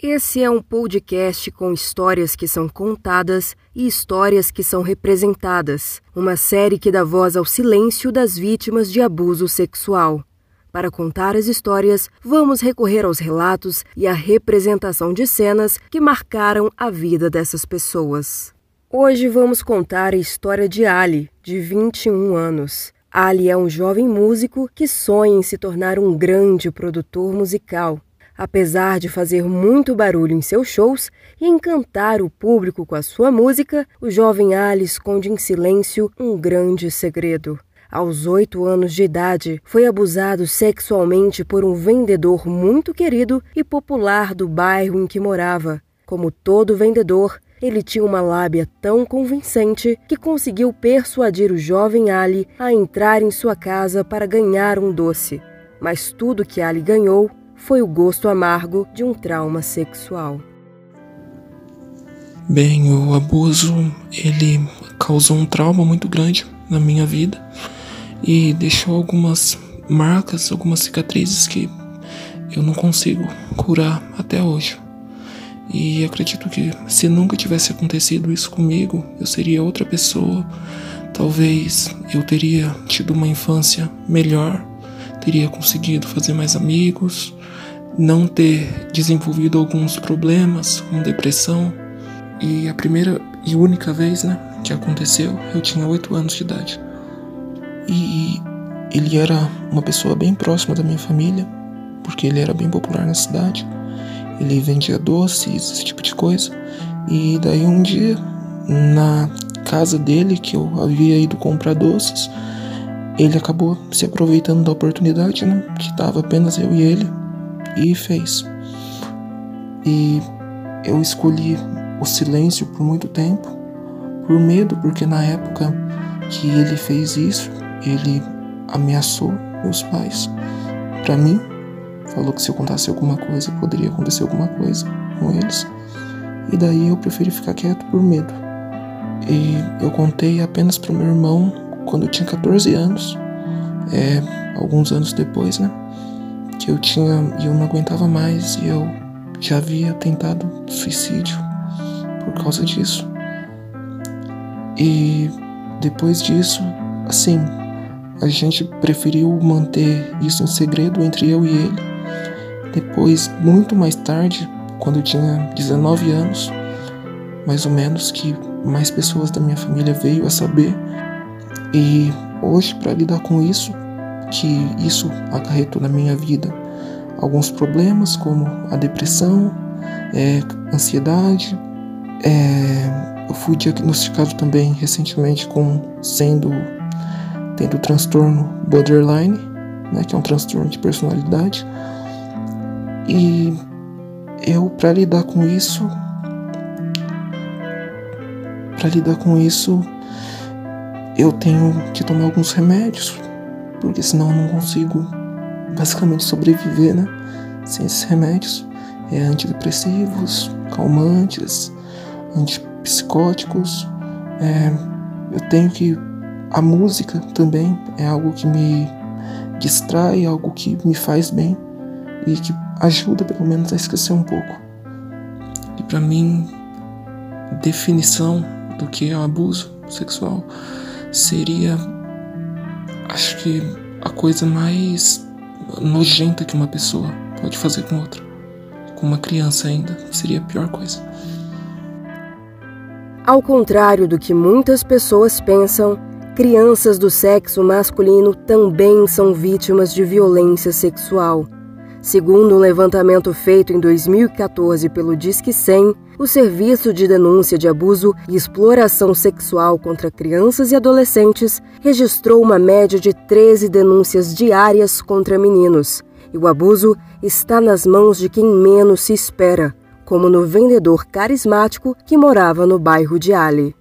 Esse é um podcast com histórias que são contadas e histórias que são representadas, uma série que dá voz ao silêncio das vítimas de abuso sexual. Para contar as histórias, vamos recorrer aos relatos e à representação de cenas que marcaram a vida dessas pessoas. Hoje vamos contar a história de Ali, de 21 anos. Ali é um jovem músico que sonha em se tornar um grande produtor musical. Apesar de fazer muito barulho em seus shows e encantar o público com a sua música, o jovem Ali esconde em silêncio um grande segredo. Aos oito anos de idade, foi abusado sexualmente por um vendedor muito querido e popular do bairro em que morava. Como todo vendedor, ele tinha uma lábia tão convincente que conseguiu persuadir o jovem Ali a entrar em sua casa para ganhar um doce. Mas tudo que Ali ganhou foi o gosto amargo de um trauma sexual. Bem, o abuso ele causou um trauma muito grande na minha vida e deixou algumas marcas, algumas cicatrizes que eu não consigo curar até hoje. E acredito que se nunca tivesse acontecido isso comigo, eu seria outra pessoa. Talvez eu teria tido uma infância melhor, teria conseguido fazer mais amigos, não ter desenvolvido alguns problemas como depressão. E a primeira e única vez, né, que aconteceu, eu tinha 8 anos de idade. E ele era uma pessoa bem próxima da minha família, porque ele era bem popular na cidade. Ele vendia doces, esse tipo de coisa. E daí um dia, na casa dele, que eu havia ido comprar doces, ele acabou se aproveitando da oportunidade, né? Que tava apenas eu e ele, e fez. E eu escolhi o silêncio por muito tempo, por medo, porque na época que ele fez isso, ele ameaçou meus pais. Para mim, falou que se eu contasse alguma coisa, poderia acontecer alguma coisa com eles. E daí eu preferi ficar quieto por medo. E eu contei apenas para meu irmão quando eu tinha 14 anos, é, alguns anos depois, né? Que eu tinha e eu não aguentava mais e eu já havia tentado suicídio por causa disso. E depois disso, assim, a gente preferiu manter isso em segredo entre eu e ele. Depois, muito mais tarde, quando eu tinha 19 anos, mais ou menos, que mais pessoas da minha família veio a saber. E hoje, para lidar com isso, que isso acarretou na minha vida alguns problemas, como a depressão, é, ansiedade. É, eu fui diagnosticado também recentemente com sendo tendo transtorno borderline, né, que é um transtorno de personalidade. E eu para lidar com isso, para lidar com isso, eu tenho que tomar alguns remédios, porque senão eu não consigo basicamente sobreviver, né? Sem esses remédios. É antidepressivos, calmantes, antipsicóticos. É, eu tenho que a música também é algo que me distrai, algo que me faz bem e que ajuda pelo menos a esquecer um pouco. E para mim, definição do que é o abuso sexual seria, acho que a coisa mais nojenta que uma pessoa pode fazer com outra. Com uma criança ainda, seria a pior coisa. Ao contrário do que muitas pessoas pensam, crianças do sexo masculino também são vítimas de violência sexual. Segundo um levantamento feito em 2014 pelo Disque 100, o Serviço de Denúncia de Abuso e Exploração Sexual contra Crianças e Adolescentes registrou uma média de 13 denúncias diárias contra meninos. E o abuso está nas mãos de quem menos se espera, como no vendedor carismático que morava no bairro de Ali.